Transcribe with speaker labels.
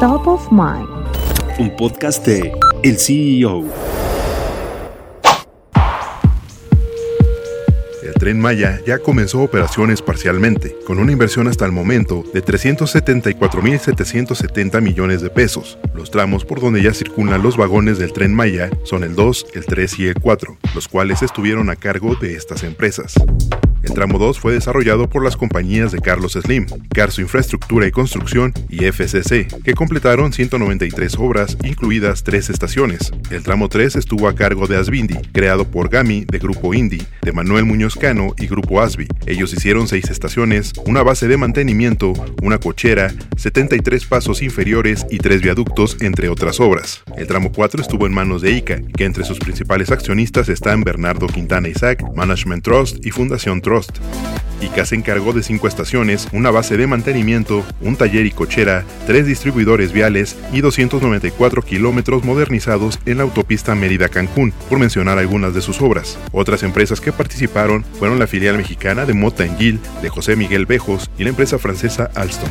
Speaker 1: Top of Mind.
Speaker 2: Un podcast de El CEO.
Speaker 3: El tren Maya ya comenzó operaciones parcialmente, con una inversión hasta el momento de 374.770 millones de pesos. Los tramos por donde ya circulan los vagones del tren Maya son el 2, el 3 y el 4, los cuales estuvieron a cargo de estas empresas. El tramo 2 fue desarrollado por las compañías de Carlos Slim, Carso Infraestructura y Construcción y FCC, que completaron 193 obras, incluidas tres estaciones. El tramo 3 estuvo a cargo de Asbindi, creado por Gami de Grupo Indy, de Manuel Muñoz Cano y Grupo Asbi. Ellos hicieron seis estaciones, una base de mantenimiento, una cochera, 73 pasos inferiores y tres viaductos, entre otras obras. El tramo 4 estuvo en manos de ICA, que entre sus principales accionistas están Bernardo Quintana Isaac, Management Trust y Fundación Trust y que se encargó de cinco estaciones, una base de mantenimiento, un taller y cochera, tres distribuidores viales y 294 kilómetros modernizados en la autopista Mérida-Cancún, por mencionar algunas de sus obras. Otras empresas que participaron fueron la filial mexicana de Mota Gil, de José Miguel Bejos y la empresa francesa Alstom.